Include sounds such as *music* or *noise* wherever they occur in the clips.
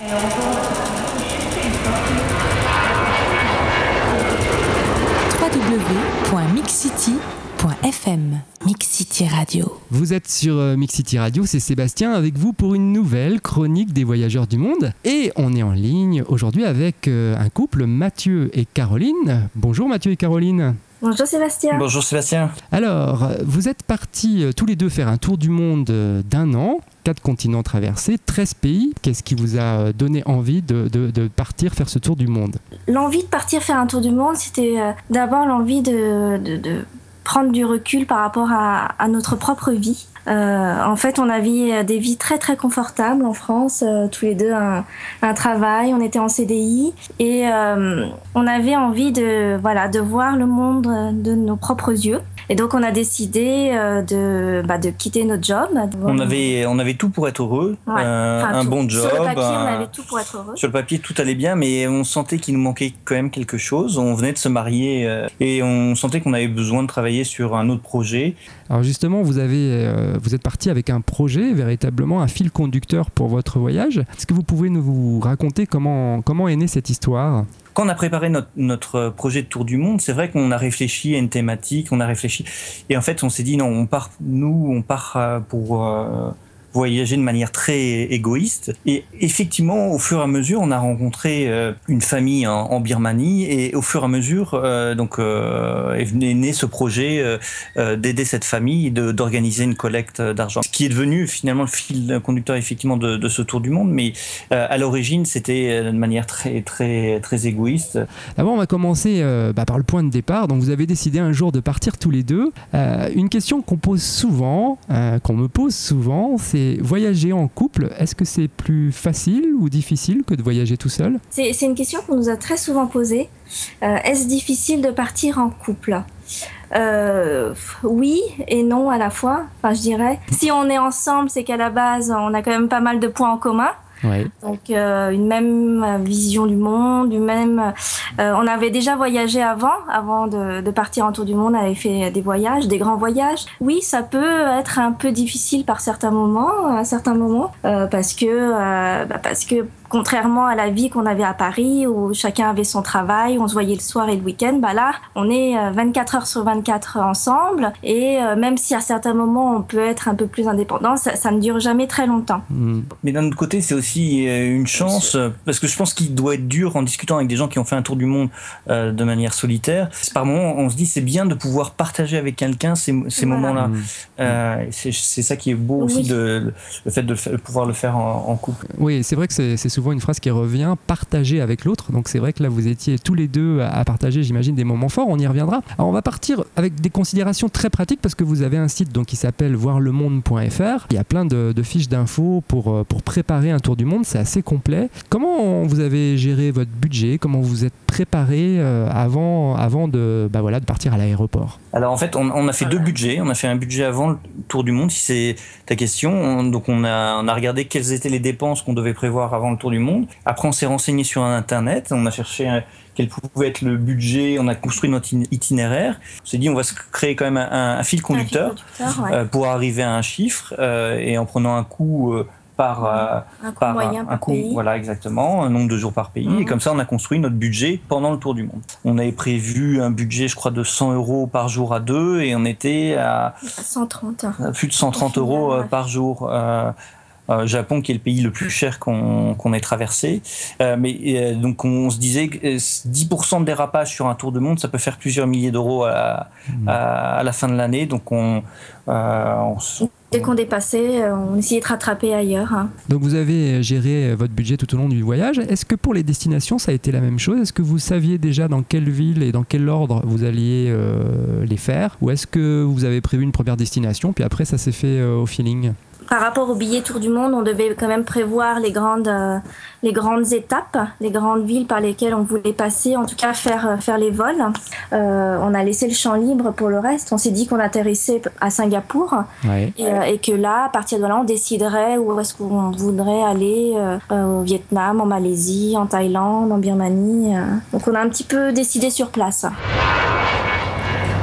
www.mixcity.fm Mixcity Radio. Vous êtes sur euh, Mixcity Radio, c'est Sébastien avec vous pour une nouvelle chronique des voyageurs du monde. Et on est en ligne aujourd'hui avec euh, un couple, Mathieu et Caroline. Bonjour Mathieu et Caroline. Bonjour Sébastien. Bonjour Sébastien. Alors, vous êtes partis euh, tous les deux faire un tour du monde d'un an, quatre continents traversés, 13 pays. Qu'est-ce qui vous a donné envie de, partir faire ce tour du monde? L'envie de partir faire un tour du monde, c'était d'abord l'envie de, prendre du recul par rapport à, notre propre vie. Euh, en fait, on avait des vies très très confortables en France, euh, tous les deux un, travail, on était en CDI et euh, on avait envie de voilà de voir le monde de nos propres yeux. Et donc on a décidé euh, de, bah, de quitter notre job. On avait, on avait tout pour être heureux, euh, un bon job. Sur le papier, on avait tout pour être heureux. Sur le papier, tout allait bien, mais on sentait qu'il nous manquait quand même quelque chose. On venait de se marier euh, et on sentait qu'on avait besoin de travailler sur un autre projet. Alors justement, vous, avez, vous êtes parti avec un projet, véritablement un fil conducteur pour votre voyage. Est-ce que vous pouvez nous raconter comment, comment est née cette histoire? Quand on a préparé notre, projet de tour du monde, c'est vrai qu'on a réfléchi à une thématique, on a réfléchi, et en fait, on s'est dit non, on part, nous, on part euh, pour euh, voyager de manière très égoïste. Et effectivement, au fur et à mesure, on a rencontré euh, une famille en, Birmanie et au fur et à mesure, euh, donc, euh, est né ce projet d'aider cette famille, d'organiser une collecte d'argent. Ce qui est devenu finalement le fil conducteur effectivement de, ce tour du monde, mais à l'origine, c'était de manière très, très, très égoïste. D'abord, on va commencer bah, par le point de départ. Donc, vous avez décidé un jour de partir tous les deux. une question qu'on pose souvent, qu'on me pose souvent, c'est voyager en couple, est-ce que c'est plus facile ou difficile que de voyager tout seul? C'est une question qu'on nous a très souvent posée. Euh, est-ce difficile de partir en couple? Euh, oui et non à la fois. Enfin, je dirais. Si on est ensemble, c'est qu'à la base, on a quand même pas mal de points en commun. Donc euh, une même vision du monde, une même. Euh, on avait déjà voyagé avant, avant de, de, partir en tour du monde, on avait fait des voyages, des grands voyages. Oui, ça peut être un peu difficile par certains moments, à certains moments, euh, parce que euh, bah parce que contrairement à la vie qu'on avait à Paris où chacun avait son travail, on se voyait le soir et le week-end, bah là, on est 24 euh, heures sur 24 ensemble et euh, même si à certains moments on peut être un peu plus indépendant, ça, ne dure jamais très longtemps. Hmm. Mais d'un autre côté, c'est aussi euh, une chance parce que je pense qu'il doit être dur en discutant avec des gens qui ont fait un tour du monde de manière solitaire. Par moments, on se dit c'est bien de pouvoir partager avec quelqu'un ces, moments-là. Hmm. c'est ça qui est beau aussi de le fait de, pouvoir le faire en, couple. Oui, c'est vrai que c'est souvent une phrase qui revient, partager avec l'autre. Donc c'est vrai que là, vous étiez tous les deux à partager, j'imagine, des moments forts. On y reviendra. Alors on va partir avec des considérations très pratiques parce que vous avez un site donc, qui s'appelle voirlemonde.fr. Il y a plein de, fiches d'infos pour, euh, pour préparer un tour du monde. C'est assez complet. Comment vous avez géré votre budget? Comment vous êtes préparé euh, avant, avant de, bah voilà, de partir à l'aéroport? Alors en fait, on, a fait deux budgets. On a fait un budget avant le tour du monde, si c'est ta question. donc on a, on a regardé quelles étaient les dépenses qu'on devait prévoir avant le tour du monde. Après, on s'est renseigné sur Internet, on a cherché euh, quel pouvait être le budget, on a construit notre itinéraire. On s'est dit, on va se créer quand même un, fil conducteur, euh, pour arriver à un chiffre euh, et en prenant un coût. par, un coût moyen par pays. Voilà, exactement, un nombre de jours par pays. Et mhm. comme ça, on a construit notre budget pendant le tour du monde. On avait prévu un budget, je crois, de 100 euros par jour à deux et on était à 130. plus de 130 euros par jour. Euh, Japon qui est le pays le plus cher qu'on ait traversé. Euh, mais euh, donc on se disait que 10% de dérapage sur un tour de monde, ça peut faire plusieurs milliers d'euros à, mmh. à, la fin de l'année. Donc on, Dès qu'on dépassait, on essayait de rattraper ailleurs. Hein. Donc vous avez géré votre budget tout au long du voyage. Est-ce que pour les destinations, ça a été la même chose? Est-ce que vous saviez déjà dans quelle ville et dans quel ordre vous alliez les faire? Ou est-ce que vous avez prévu une première destination, puis après ça s'est fait au feeling? Par rapport au billet Tour du Monde, on devait quand même prévoir les grandes, euh, les grandes étapes, les grandes villes par lesquelles on voulait passer, en tout cas faire, euh, faire les vols. Euh, on a laissé le champ libre pour le reste. On s'est dit qu'on atterrissait à Singapour et, que là, à partir de là, on déciderait où est-ce qu'on voudrait aller au Vietnam, en Malaisie, en Thaïlande, en Birmanie. Donc on a un petit peu décidé sur place.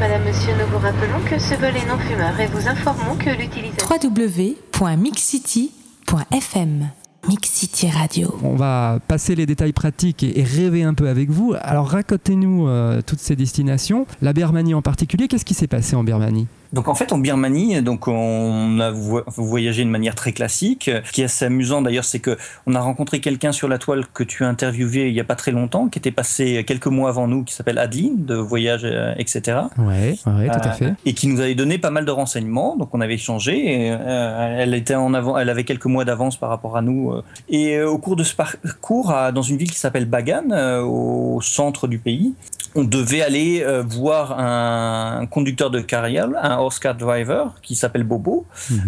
Madame, Monsieur, nous vous rappelons que ce vol est non fumeur et vous informons que l'utilisation... www.mixcity.fm Mix City Radio. On va passer les détails pratiques et, et rêver un peu avec vous. Alors racontez-nous euh, toutes ces destinations. La Birmanie en particulier, qu'est-ce qui s'est passé en Birmanie? Donc en fait en Birmanie, donc on a vo- voyagé de manière très classique. Ce qui est assez amusant d'ailleurs, c'est que on a rencontré quelqu'un sur la toile que tu as interviewé il y a pas très longtemps, qui était passé quelques mois avant nous, qui s'appelle Adeline de Voyage, euh, etc. Ouais, ouais, tout à Euh, fait. Et qui nous avait donné pas mal de renseignements. Donc on avait échangé. Et, euh, elle était en avant, elle avait quelques mois d'avance par rapport à nous. Et au cours de ce parcours, à- dans une ville qui s'appelle Bagan, au centre du pays, on devait aller voir un conducteur de carriole, un horse car driver qui s'appelle Bobo,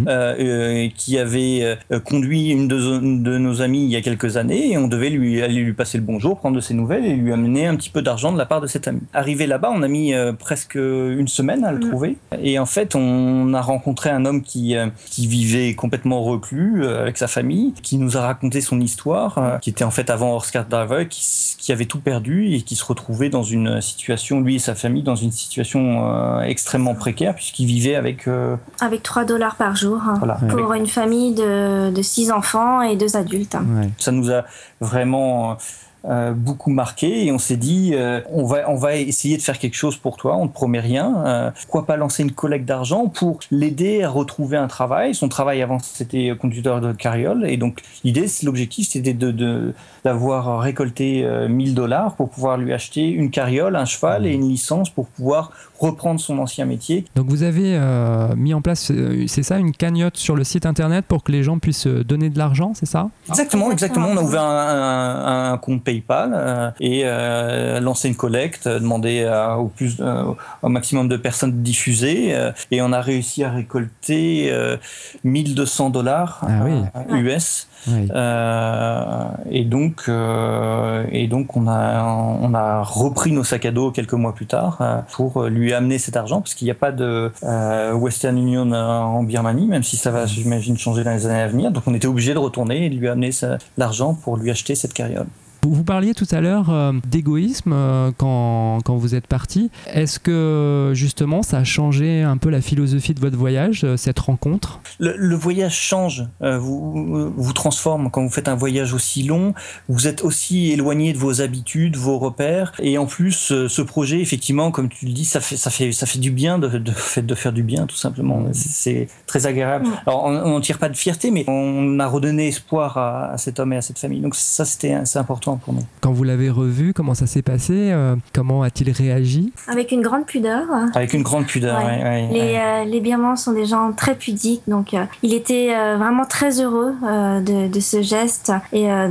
euh, qui avait euh, conduit une de, une de nos amies il y a quelques années et on devait lui aller lui passer le bonjour, prendre de ses nouvelles et lui amener un petit peu d'argent de la part de cet ami. Arrivé là-bas, on a mis euh, presque une semaine à le Mhm. trouver et en fait, on a rencontré un homme qui euh, qui vivait complètement reclus euh, avec sa famille, qui nous a raconté son histoire, euh, qui était en fait avant horse car driver, qui, qui avait tout perdu et qui se retrouvait dans une situation, lui et sa famille, dans une situation euh, extrêmement précaire puisqu'il vivait avec euh, Avec 3 dollars par jour hein, voilà, pour une famille de, de 6 enfants et 2 adultes. Ouais. ça nous a vraiment euh, beaucoup marqué et on s'est dit euh, on va on va essayer de faire quelque chose pour toi on ne promet rien euh, pourquoi pas lancer une collecte d'argent pour l'aider à retrouver un travail son travail avant c'était conducteur de carriole et donc l'idée c'est l'objectif c'était de de- d'avoir récolté euh, 1000 dollars pour pouvoir lui acheter une carriole un cheval et une licence pour pouvoir reprendre son ancien métier Donc vous avez euh, mis en place, euh, c'est ça, une cagnotte sur le site internet pour que les gens puissent euh, donner de l'argent, c'est ça? Exactement, exactement. On a ouvert un, un- un compte PayPal euh, et euh, lancé une collecte, demandé à- au plus, euh, au maximum de personnes de diffuser, euh, et on a réussi à récolter euh, 1200 dollars Ah oui. euh, US. Oui. Euh, et donc, euh, et donc on a on a repris nos sacs à dos quelques mois plus tard pour lui amener cet argent parce qu'il n'y a pas de euh, Western Union euh, en Birmanie, même si ça va, j'imagine, changer dans les années à venir. Donc on était obligé de retourner et de lui amener l'argent pour lui acheter cette carriole. Vous, vous parliez tout à l'heure euh, d'égoïsme euh, quand, quand vous êtes parti. Est-ce que justement ça a changé un peu la philosophie de votre voyage, euh, cette rencontre? Le, le voyage change, euh, vous, vous transforme quand vous faites un voyage aussi long. Vous êtes aussi éloigné de vos habitudes, vos repères, et en plus, ce projet, effectivement, comme tu le dis, ça fait ça fait ça fait du bien de de, fait de faire du bien, tout simplement. C'est- très agréable. Alors, on n'en tire pas de fierté, mais on a redonné espoir à, à cet homme et à cette famille. Donc ça, c'était c'est important pour nous. Quand vous l'avez revu, comment ça s'est passé Euh, Comment a-t-il réagi? Avec une grande pudeur. Avec une grande pudeur. Ouais, ouais, Les, ouais. euh, les Birmans sont des gens très pudiques, donc euh, il était euh, vraiment très heureux euh, de, de ce geste et euh,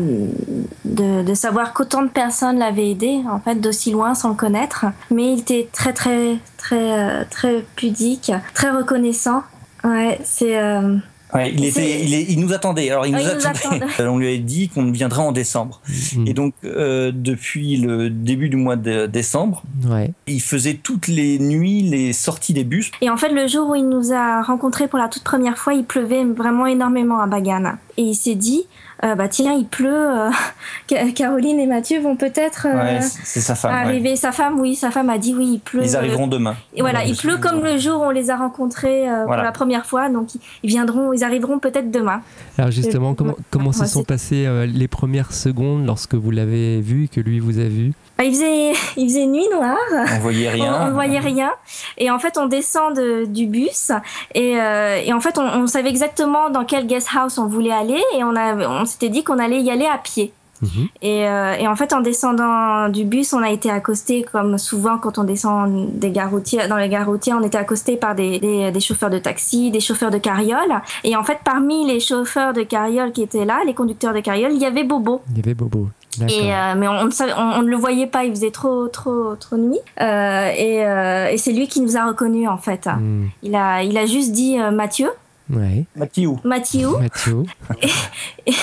de, de savoir qu'autant de personnes l'avaient aidé, en fait, d'aussi loin sans le connaître. Mais il était très, très, très, euh, très pudique, très reconnaissant. Ouais, c'est. euh, Ouais, il, C'est- était, il, est- il nous attendait. Alors, il Ah, nous, il nous attendait. *laughs* On lui avait dit qu'on viendrait en décembre. Mm. Et donc, euh, depuis le début du mois de décembre, Ouais. il faisait toutes les nuits les sorties des bus. Et en fait, le jour où il nous a rencontrés pour la toute première fois, il pleuvait vraiment énormément à Bagan. Et il s'est dit, euh, bah tiens, il pleut, euh, *laughs* Ca- Caroline et Mathieu vont peut-être euh, Ouais, c'est c'est sa femme. ouais. arriver. Sa femme, oui, sa femme a dit oui, il pleut. Ils arriveront demain. Et voilà, il pleut comme le jour où on les a rencontrés euh, Voilà. pour la première fois, donc ils- viendront, ils arriveront peut-être demain. Alors justement, Euh, comment, comment se sont passées euh, les premières secondes lorsque vous l'avez vu, que lui vous a vu? Bah, il faisait, *laughs* il faisait nuit noire. On voyait rien. On, on voyait rien. Et en fait, on descend de- du bus. Et, euh, et en fait, on, on savait exactement dans quel guest house on voulait aller. Et on, a, on s'était dit qu'on allait y aller à pied. Mhm. Et, euh, et en fait, en descendant du bus, on a été accosté, comme souvent quand on descend des gares routières, dans les gares routières, on était accosté par des, des, des chauffeurs de taxi, des chauffeurs de carriole. Et en fait, parmi les chauffeurs de carriole qui étaient là, les conducteurs de carriole, il y avait Bobo. Il y avait Bobo. Et euh, mais on ne savait- on, on ne le voyait pas, il faisait trop trop trop nuit. Euh, et et c'est lui qui nous a reconnus en fait. Mm. Il a il a juste dit Mathieu, Ouais. Mathieu. Mathieu. Mathieu. *laughs*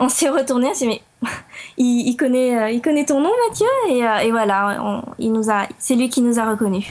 On s'est retourné, on s'est dit, mais il, il connaît euh, il connaît ton nom Mathieu et, euh, et voilà, on- il nous a c'est lui qui nous a reconnus.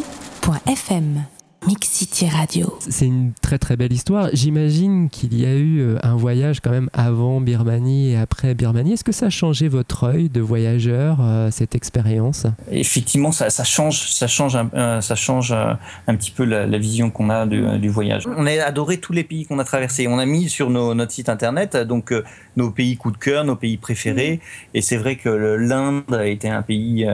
www.mixcity.fm Mix City Radio. C'est une très très belle histoire. J'imagine qu'il y a eu euh, un voyage quand même avant Birmanie et après Birmanie. Est-ce que ça a changé votre œil de voyageur, euh, cette expérience? Effectivement, ça, ça, change, ça change, un, euh, ça change un petit peu la, la vision qu'on a du, du, voyage. On a adoré tous les pays qu'on a traversés. On a mis sur nos, notre site internet donc nos pays coup de cœur, nos pays préférés. Et c'est vrai que l'Inde a été un pays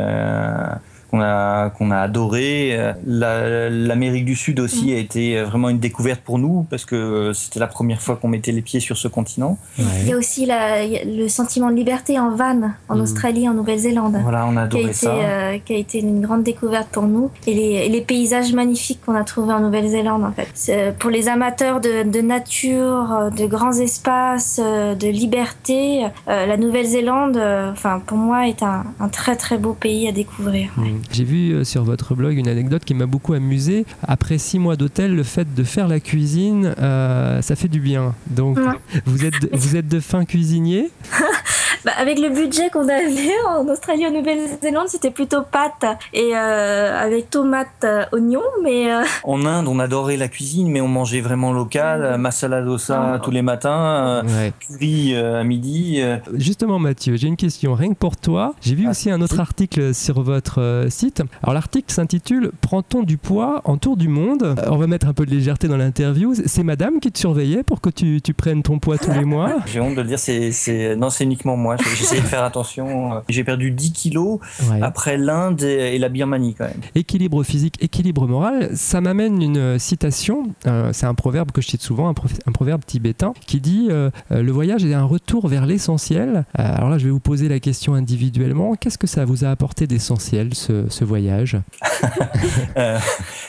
qu'on a, qu'on a adoré. L'Amérique du Sud aussi a été vraiment une découverte pour nous parce que c'était la première fois qu'on mettait les pieds sur ce continent. Ouais. Il y a aussi la, le sentiment de liberté en van, en mmh. Australie, en Nouvelle-Zélande. Voilà, on a adoré qui a été, ça. Euh, qui a été une grande découverte pour nous. Et les, et les paysages magnifiques qu'on a trouvés en Nouvelle-Zélande, en fait. Pour les amateurs de, de, nature, de grands espaces, de liberté, euh, la Nouvelle-Zélande, enfin, pour moi, est un, un, très très beau pays à découvrir. Mmh. J'ai vu sur votre blog une anecdote qui m'a beaucoup amusé. Après six mois d'hôtel, le fait de faire la cuisine, euh, ça fait du bien. Donc, ouais. vous, êtes vous êtes de fin cuisinier? *laughs* bah, Avec le budget qu'on avait *laughs* en Australie et en Nouvelle-Zélande, c'était plutôt pâtes et euh, avec tomates, euh, oignons. Mais *laughs* En Inde, on adorait la cuisine, mais on mangeait vraiment local. Masala dosa tous les matins, ouais. curry à midi. Justement, Mathieu, j'ai une question. Rien que pour toi, j'ai vu ah, aussi un autre article sur votre site. Alors l'article s'intitule Prend-on du poids en tour du monde? On va mettre un peu de légèreté dans l'interview. C'est madame qui te surveillait pour que tu, tu prennes ton poids tous les *laughs* mois? J'ai honte de le dire, c'est, non, c'est uniquement moi. J'essaie de faire attention. J'ai perdu 10 kilos ouais. après l'Inde et la Birmanie quand même. Équilibre physique, équilibre moral, ça m'amène une citation. Euh, c'est un proverbe que je cite souvent, un, un proverbe tibétain qui dit euh, Le voyage est un retour vers l'essentiel. Euh, alors là, je vais vous poser la question individuellement. Qu'est-ce que ça vous a apporté d'essentiel ce, ce voyage? *laughs* euh,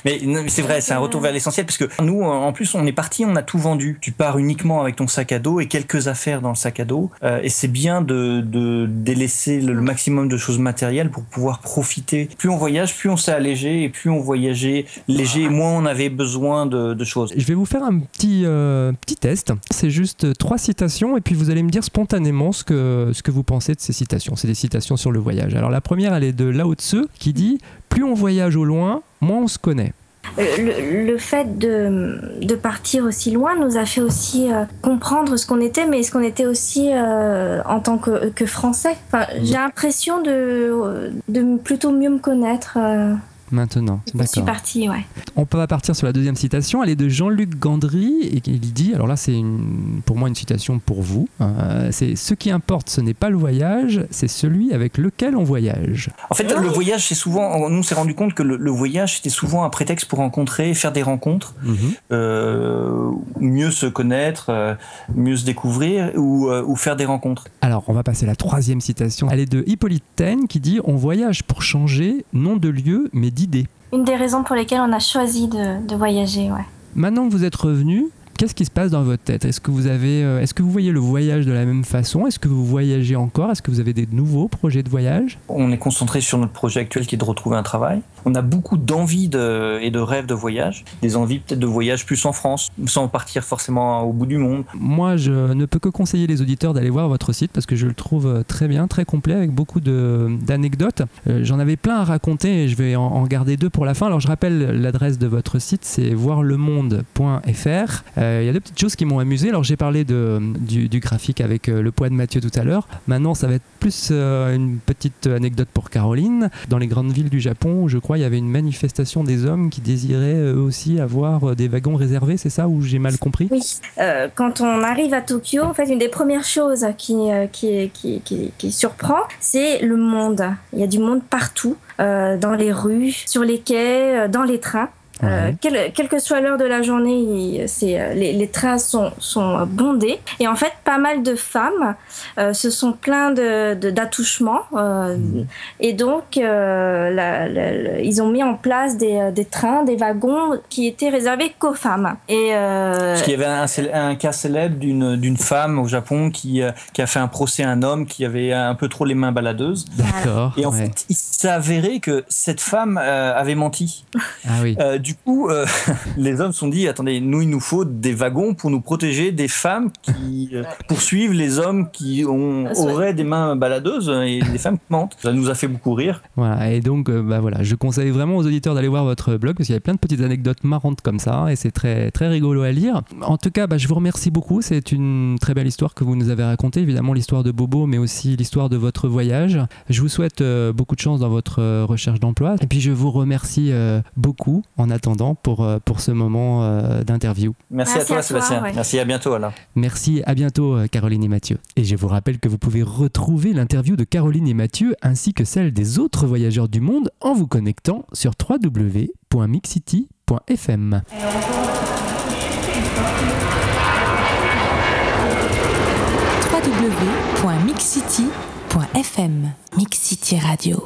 Mais c'est vrai, c'est un retour vers l'essentiel parce que nous, en plus, on est parti, on a tout vendu. Tu pars uniquement avec ton sac à dos et quelques affaires dans le sac à dos. Euh, et c'est bien de, de, délaisser le, maximum de choses matérielles pour pouvoir profiter. Plus on voyage, plus on s'est allégé et plus on voyageait léger, moins on avait besoin de, de choses. Je vais vous faire un petit, euh, petit test. C'est juste trois citations et puis vous allez me dire spontanément ce que, ce que vous pensez de ces citations. C'est des citations sur le voyage. Alors la première, elle est de Lao Tzu qui dit plus on voyage au loin, moins on se connaît. Le, le, fait de, de, partir aussi loin nous a fait aussi euh, comprendre ce qu'on était, mais ce qu'on était aussi euh, en tant que, que Français. Enfin, J'ai l'impression de, de plutôt mieux me connaître. Euh maintenant. Je suis partie, ouais. On peut partir sur la deuxième citation. Elle est de Jean-Luc Gandry et il dit, alors là c'est pour moi une citation pour vous, euh, c'est ce qui importe, ce n'est pas le voyage, c'est celui avec lequel on voyage. En fait, le voyage, c'est souvent, nous on s'est rendu compte que le, le voyage c'était souvent un prétexte pour rencontrer, faire des rencontres, mm -hmm. euh, mieux se connaître, euh, mieux se découvrir ou, ou, faire des rencontres. Alors on va passer à la troisième citation. Elle est de Hippolyte Taine qui dit, on voyage pour changer, non de lieu, mais d'idées. Une des raisons pour lesquelles on a choisi de, de voyager, ouais. Maintenant que vous êtes revenu, qu'est-ce qui se passe dans votre tête? Est-ce que vous avez, euh, est-ce que vous voyez le voyage de la même façon? Est-ce que vous voyagez encore? Est-ce que vous avez des nouveaux projets de voyage? On est concentré sur notre projet actuel qui est de retrouver un travail. On a beaucoup d'envies de, et de rêves de voyage, des envies peut-être de voyage plus en France, sans partir forcément au bout du monde. Moi, je ne peux que conseiller les auditeurs d'aller voir votre site parce que je le trouve très bien, très complet, avec beaucoup d'anecdotes. Euh, J'en avais plein à raconter et je vais en, garder deux pour la fin. Alors, je rappelle l'adresse de votre site, c'est voirlemonde.fr. Euh, il y a deux petites choses qui m'ont amusé. Alors, j'ai parlé de, du, graphique avec euh, le poids de Mathieu tout à l'heure. Maintenant, ça va être plus euh, une petite anecdote pour Caroline. Dans les grandes villes du Japon, je crois, il y avait une manifestation des hommes qui désiraient eux aussi avoir des wagons réservés. C'est ça ou j'ai mal compris? Oui. Euh, quand on arrive à Tokyo, en fait, une des premières choses qui, euh, qui, qui, qui, surprend, c'est le monde. Il y a du monde partout, euh, dans les rues, sur les quais, dans les trains. Euh, quelle, quelle, que soit l'heure de la journée, c'est, les, les, trains sont, sont, bondés. Et en fait, pas mal de femmes euh, se sont de, de, d'attouchements. Euh, mmh. Et donc, euh, la, la, ils ont mis en place des, des, trains, des wagons qui étaient réservés qu'aux femmes. Et Parce qu'il y avait un, un cas célèbre d'une, d'une femme au Japon qui, qui a fait un procès à un homme qui avait un peu trop les mains baladeuses. D'accord. Et en ouais. fait, il s'est avéré que cette femme avait menti. Ah oui du coup, euh, *laughs* les hommes se sont dit attendez, nous, il nous faut des wagons pour nous protéger des femmes qui euh, poursuivent les hommes qui ont, Ah, auraient des mains baladeuses et des femmes qui mentent. Ça nous a fait beaucoup rire. Voilà, et donc euh, bah voilà, je conseille vraiment aux auditeurs d'aller voir votre blog parce qu'il y a plein de petites anecdotes marrantes comme ça et c'est très très rigolo à lire. En tout cas, bah, je vous remercie beaucoup. C'est une très belle histoire que vous nous avez racontée, évidemment l'histoire de Bobo, mais aussi l'histoire de votre voyage. Je vous souhaite euh, beaucoup de chance dans votre euh, recherche d'emploi et puis je vous remercie euh, beaucoup en attendant pour euh, pour ce moment euh, d'interview. Merci, Merci à toi, à toi, Sébastien. ouais. Merci, à bientôt alors. Merci, à bientôt euh, Caroline et Mathieu. Et je vous rappelle que vous pouvez retrouver l'interview de Caroline et Mathieu ainsi que celle des autres voyageurs du monde en vous connectant sur www.mixcity.fm. www.mixcity.fm Mix City Radio.